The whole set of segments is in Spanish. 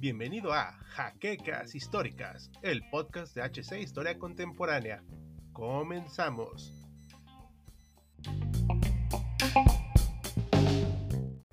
Bienvenido a Jaquecas Históricas, el podcast de HC Historia Contemporánea. Comenzamos.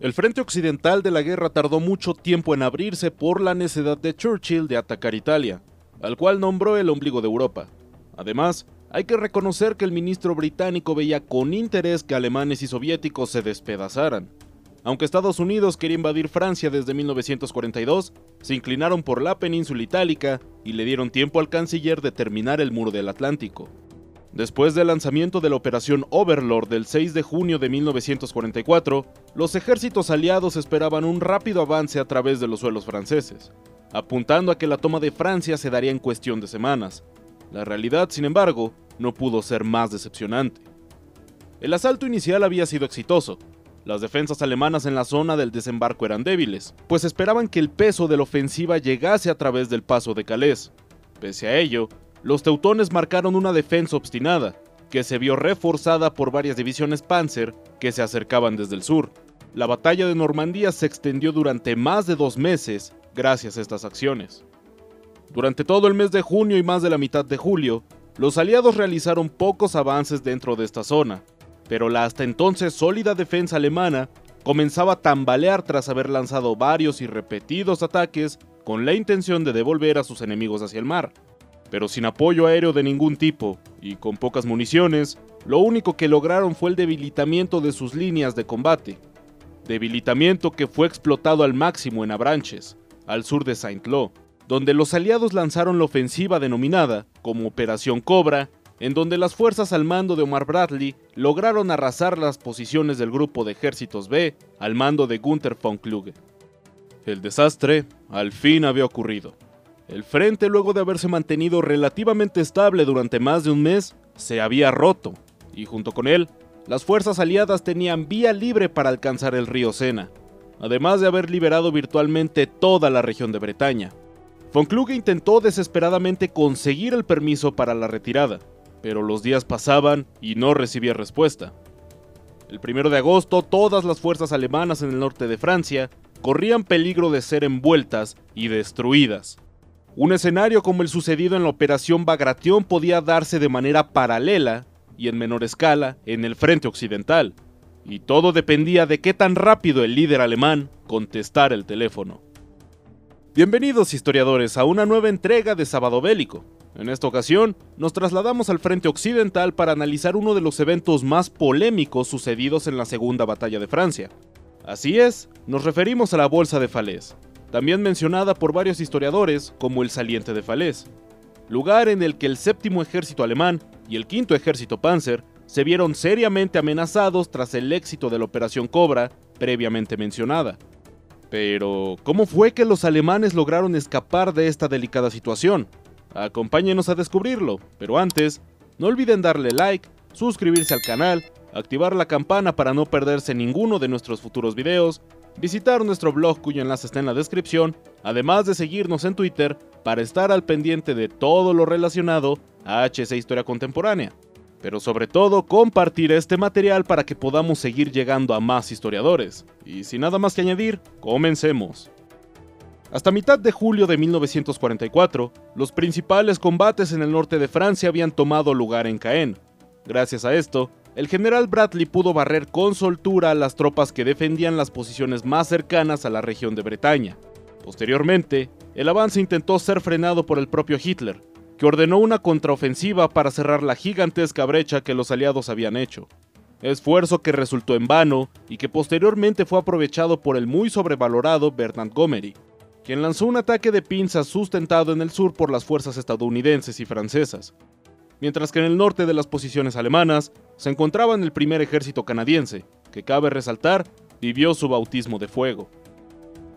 El frente occidental de la guerra tardó mucho tiempo en abrirse por la necesidad de Churchill de atacar Italia, al cual nombró el ombligo de Europa. Además, hay que reconocer que el ministro británico veía con interés que alemanes y soviéticos se despedazaran. Aunque Estados Unidos quería invadir Francia desde 1942, se inclinaron por la península itálica y le dieron tiempo al canciller de terminar el muro del Atlántico. Después del lanzamiento de la Operación Overlord del 6 de junio de 1944, los ejércitos aliados esperaban un rápido avance a través de los suelos franceses, apuntando a que la toma de Francia se daría en cuestión de semanas. La realidad, sin embargo, no pudo ser más decepcionante. El asalto inicial había sido exitoso. Las defensas alemanas en la zona del desembarco eran débiles, pues esperaban que el peso de la ofensiva llegase a través del paso de Calais. Pese a ello, los teutones marcaron una defensa obstinada, que se vio reforzada por varias divisiones Panzer que se acercaban desde el sur. La batalla de Normandía se extendió durante más de dos meses gracias a estas acciones. Durante todo el mes de junio y más de la mitad de julio, los aliados realizaron pocos avances dentro de esta zona, pero la hasta entonces sólida defensa alemana comenzaba a tambalear tras haber lanzado varios y repetidos ataques con la intención de devolver a sus enemigos hacia el mar. Pero sin apoyo aéreo de ningún tipo y con pocas municiones, lo único que lograron fue el debilitamiento de sus líneas de combate. Debilitamiento que fue explotado al máximo en Abranches, al sur de Saint-Lô, donde los aliados lanzaron la ofensiva denominada como Operación Cobra, en donde las fuerzas al mando de Omar Bradley lograron arrasar las posiciones del grupo de ejércitos B al mando de Gunther von Kluge. El desastre al fin había ocurrido. El frente, luego de haberse mantenido relativamente estable durante más de un mes, se había roto, y junto con él, las fuerzas aliadas tenían vía libre para alcanzar el río Sena, además de haber liberado virtualmente toda la región de Bretaña. Von Kluge intentó desesperadamente conseguir el permiso para la retirada, pero los días pasaban y no recibía respuesta. El 1 de agosto, todas las fuerzas alemanas en el norte de Francia corrían peligro de ser envueltas y destruidas. Un escenario como el sucedido en la Operación Bagration podía darse de manera paralela y en menor escala en el frente occidental, y todo dependía de qué tan rápido el líder alemán contestara el teléfono. Bienvenidos historiadores a una nueva entrega de Sábado Bélico. En esta ocasión, nos trasladamos al frente occidental para analizar uno de los eventos más polémicos sucedidos en la Segunda Batalla de Francia. Así es, nos referimos a la Bolsa de Falaise, también mencionada por varios historiadores como el Saliente de Falaise, lugar en el que el séptimo ejército alemán y el quinto ejército Panzer se vieron seriamente amenazados tras el éxito de la Operación Cobra previamente mencionada. Pero, ¿cómo fue que los alemanes lograron escapar de esta delicada situación? Acompáñenos a descubrirlo, pero antes, no olviden darle like, suscribirse al canal, activar la campana para no perderse ninguno de nuestros futuros videos, visitar nuestro blog cuyo enlace está en la descripción, además de seguirnos en Twitter para estar al pendiente de todo lo relacionado a HC Historia Contemporánea pero sobre todo compartir este material para que podamos seguir llegando a más historiadores. Y sin nada más que añadir, comencemos. Hasta mitad de julio de 1944, los principales combates en el norte de Francia habían tomado lugar en Caen. Gracias a esto, el general Bradley pudo barrer con soltura a las tropas que defendían las posiciones más cercanas a la región de Bretaña. Posteriormente, el avance intentó ser frenado por el propio Hitler, que ordenó una contraofensiva para cerrar la gigantesca brecha que los aliados habían hecho. Esfuerzo que resultó en vano y que posteriormente fue aprovechado por el muy sobrevalorado Bernard Gomery, quien lanzó un ataque de pinzas sustentado en el sur por las fuerzas estadounidenses y francesas, mientras que en el norte de las posiciones alemanas se encontraban el primer ejército canadiense, que cabe resaltar, vivió su bautismo de fuego.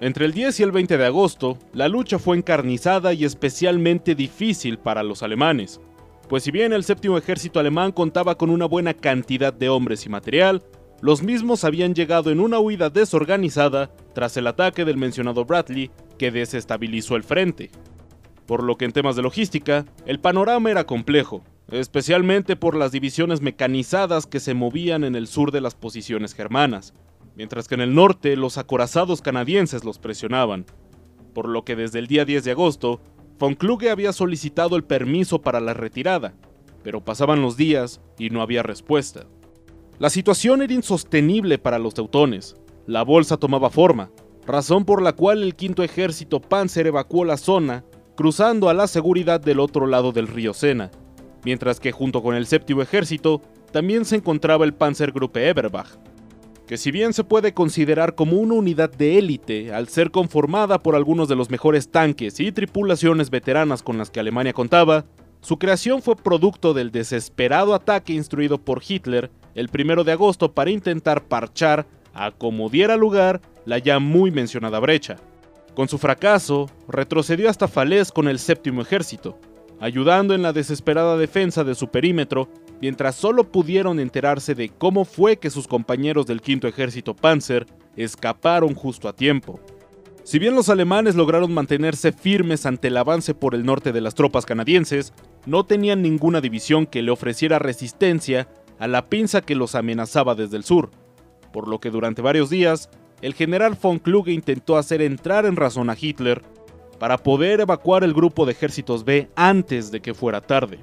Entre el 10 y el 20 de agosto, la lucha fue encarnizada y especialmente difícil para los alemanes, pues si bien el séptimo ejército alemán contaba con una buena cantidad de hombres y material, los mismos habían llegado en una huida desorganizada tras el ataque del mencionado Bradley que desestabilizó el frente. Por lo que en temas de logística, el panorama era complejo, especialmente por las divisiones mecanizadas que se movían en el sur de las posiciones germanas, mientras que en el norte los acorazados canadienses los presionaban, por lo que desde el día 10 de agosto, von Kluge había solicitado el permiso para la retirada, pero pasaban los días y no había respuesta. La situación era insostenible para los teutones. La bolsa tomaba forma, razón por la cual el quinto ejército Panzer evacuó la zona, cruzando a la seguridad del otro lado del río Sena, mientras que junto con el séptimo ejército también se encontraba el Panzergruppe Eberbach, que si bien se puede considerar como una unidad de élite al ser conformada por algunos de los mejores tanques y tripulaciones veteranas con las que Alemania contaba, su creación fue producto del desesperado ataque instruido por Hitler el 1 de agosto para intentar parchar a como diera lugar la ya muy mencionada brecha. Con su fracaso, retrocedió hasta Falaise con el séptimo ejército, ayudando en la desesperada defensa de su perímetro, mientras solo pudieron enterarse de cómo fue que sus compañeros del quinto ejército Panzer escaparon justo a tiempo. Si bien los alemanes lograron mantenerse firmes ante el avance por el norte de las tropas canadienses, no tenían ninguna división que le ofreciera resistencia a la pinza que los amenazaba desde el sur, por lo que durante varios días, el general von Kluge intentó hacer entrar en razón a Hitler para poder evacuar el grupo de ejércitos B antes de que fuera tarde,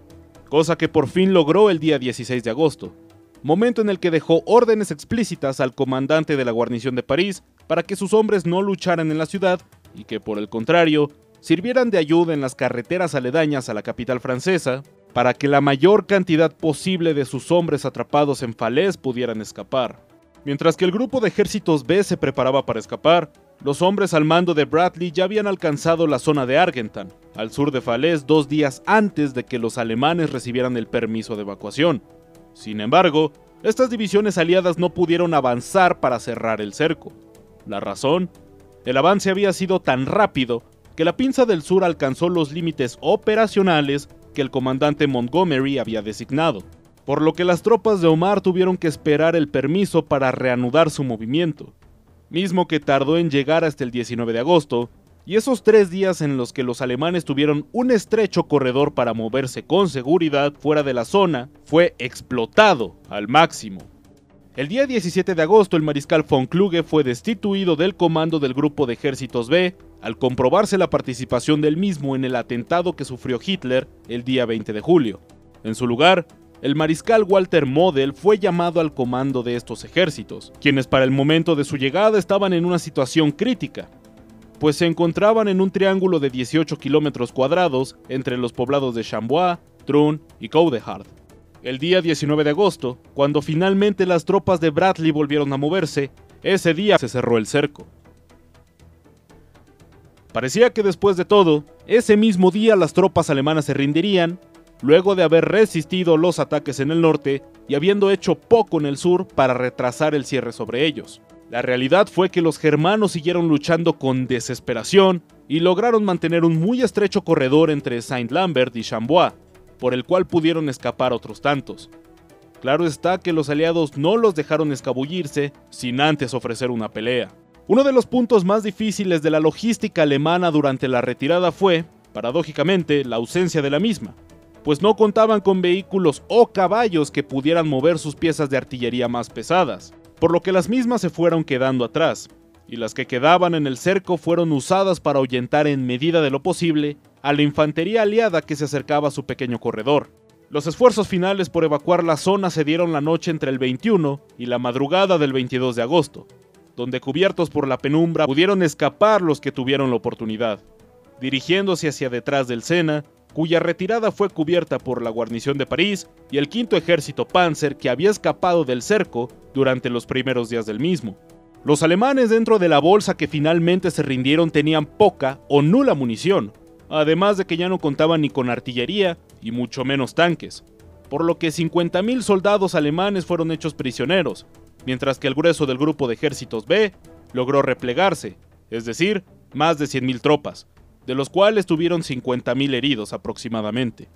cosa que por fin logró el día 16 de agosto, momento en el que dejó órdenes explícitas al comandante de la guarnición de París para que sus hombres no lucharan en la ciudad y que por el contrario sirvieran de ayuda en las carreteras aledañas a la capital francesa para que la mayor cantidad posible de sus hombres atrapados en Falaise pudieran escapar. Mientras que el grupo de ejércitos B se preparaba para escapar, los hombres al mando de Bradley ya habían alcanzado la zona de Argentan, al sur de Falaise, dos días antes de que los alemanes recibieran el permiso de evacuación, sin embargo, estas divisiones aliadas no pudieron avanzar para cerrar el cerco. La razón, el avance había sido tan rápido que la pinza del sur alcanzó los límites operacionales que el comandante Montgomery había designado, por lo que las tropas de Omar tuvieron que esperar el permiso para reanudar su movimiento, mismo que tardó en llegar hasta el 19 de agosto, y esos tres días en los que los alemanes tuvieron un estrecho corredor para moverse con seguridad fuera de la zona, fue explotado al máximo. El día 17 de agosto el mariscal von Kluge fue destituido del comando del grupo de ejércitos B al comprobarse la participación del mismo en el atentado que sufrió Hitler el día 20 de julio. En su lugar, el mariscal Walter Model fue llamado al comando de estos ejércitos, quienes para el momento de su llegada estaban en una situación crítica, pues se encontraban en un triángulo de 18 kilómetros cuadrados entre los poblados de Chambois, Trun y Coudehard. El día 19 de agosto, cuando finalmente las tropas de Bradley volvieron a moverse, ese día se cerró el cerco. Parecía que después de todo, ese mismo día las tropas alemanas se rendirían, luego de haber resistido los ataques en el norte y habiendo hecho poco en el sur para retrasar el cierre sobre ellos. La realidad fue que los germanos siguieron luchando con desesperación y lograron mantener un muy estrecho corredor entre Saint-Lambert y Chambois, por el cual pudieron escapar otros tantos. Claro está que los aliados no los dejaron escabullirse sin antes ofrecer una pelea. Uno de los puntos más difíciles de la logística alemana durante la retirada fue, paradójicamente, la ausencia de la misma, pues no contaban con vehículos o caballos que pudieran mover sus piezas de artillería más pesadas por lo que las mismas se fueron quedando atrás, y las que quedaban en el cerco fueron usadas para ahuyentar en medida de lo posible a la infantería aliada que se acercaba a su pequeño corredor. Los esfuerzos finales por evacuar la zona se dieron la noche entre el 21 y la madrugada del 22 de agosto, donde cubiertos por la penumbra pudieron escapar los que tuvieron la oportunidad, dirigiéndose hacia detrás del Sena, cuya retirada fue cubierta por la guarnición de París y el quinto ejército Panzer que había escapado del cerco durante los primeros días del mismo. Los alemanes dentro de la bolsa que finalmente se rindieron tenían poca o nula munición, además de que ya no contaban ni con artillería y mucho menos tanques, por lo que 50.000 soldados alemanes fueron hechos prisioneros, mientras que el grueso del grupo de ejércitos B logró replegarse, es decir, más de 100.000 tropas, de los cuales tuvieron 50.000 heridos aproximadamente.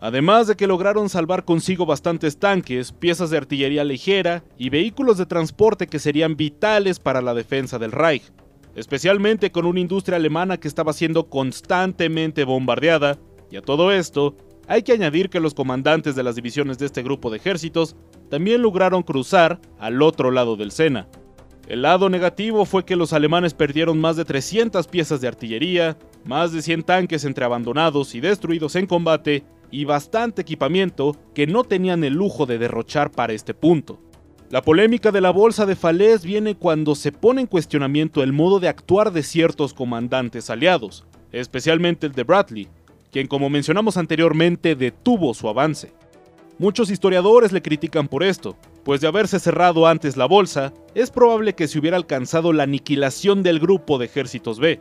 Además de que lograron salvar consigo bastantes tanques, piezas de artillería ligera y vehículos de transporte que serían vitales para la defensa del Reich, especialmente con una industria alemana que estaba siendo constantemente bombardeada, y a todo esto, Hay que añadir que los comandantes de las divisiones de este grupo de ejércitos también lograron cruzar al otro lado del Sena. El lado negativo fue que los alemanes perdieron más de 300 piezas de artillería, más de 100 tanques entre abandonados y destruidos en combate y bastante equipamiento que no tenían el lujo de derrochar para este punto. La polémica de la bolsa de Falaise viene cuando se pone en cuestionamiento el modo de actuar de ciertos comandantes aliados, especialmente el de Bradley, quien como mencionamos anteriormente detuvo su avance. Muchos historiadores le critican por esto, pues de haberse cerrado antes la bolsa, es probable que se hubiera alcanzado la aniquilación del grupo de ejércitos B.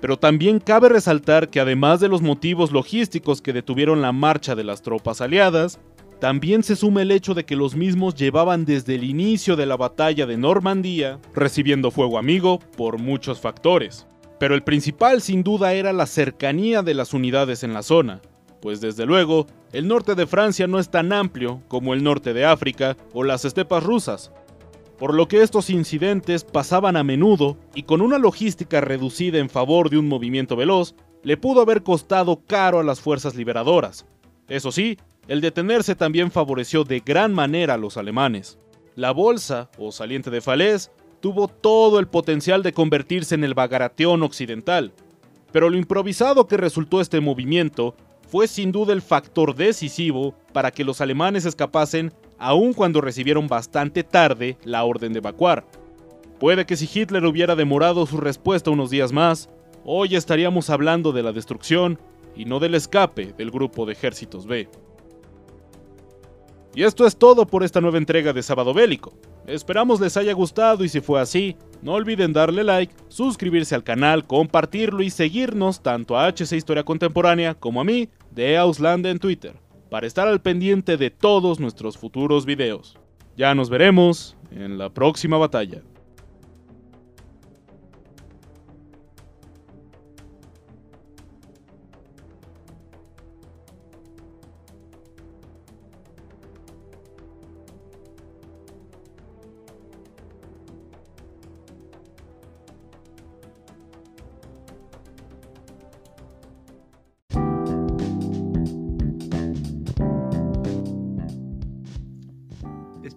Pero también cabe resaltar que además de los motivos logísticos que detuvieron la marcha de las tropas aliadas, también se suma el hecho de que los mismos llevaban desde el inicio de la batalla de Normandía recibiendo fuego amigo por muchos factores. Pero el principal sin duda era la cercanía de las unidades en la zona, pues desde luego, el norte de Francia no es tan amplio como el norte de África o las estepas rusas, por lo que estos incidentes pasaban a menudo y con una logística reducida en favor de un movimiento veloz, le pudo haber costado caro a las fuerzas liberadoras. Eso sí, el detenerse también favoreció de gran manera a los alemanes. La bolsa, o saliente de Falaise, tuvo todo el potencial de convertirse en el Bagration occidental, pero lo improvisado que resultó este movimiento fue sin duda el factor decisivo para que los alemanes escapasen aun cuando recibieron bastante tarde la orden de evacuar. Puede que si Hitler hubiera demorado su respuesta unos días más, hoy estaríamos hablando de la destrucción y no del escape del grupo de ejércitos B. Y esto es todo por esta nueva entrega de Sábado Bélico. Esperamos les haya gustado y si fue así, no olviden darle like, suscribirse al canal, compartirlo y seguirnos tanto a HC Historia Contemporánea como a mí de Ausland en Twitter, para estar al pendiente de todos nuestros futuros videos. Ya nos veremos en la próxima batalla.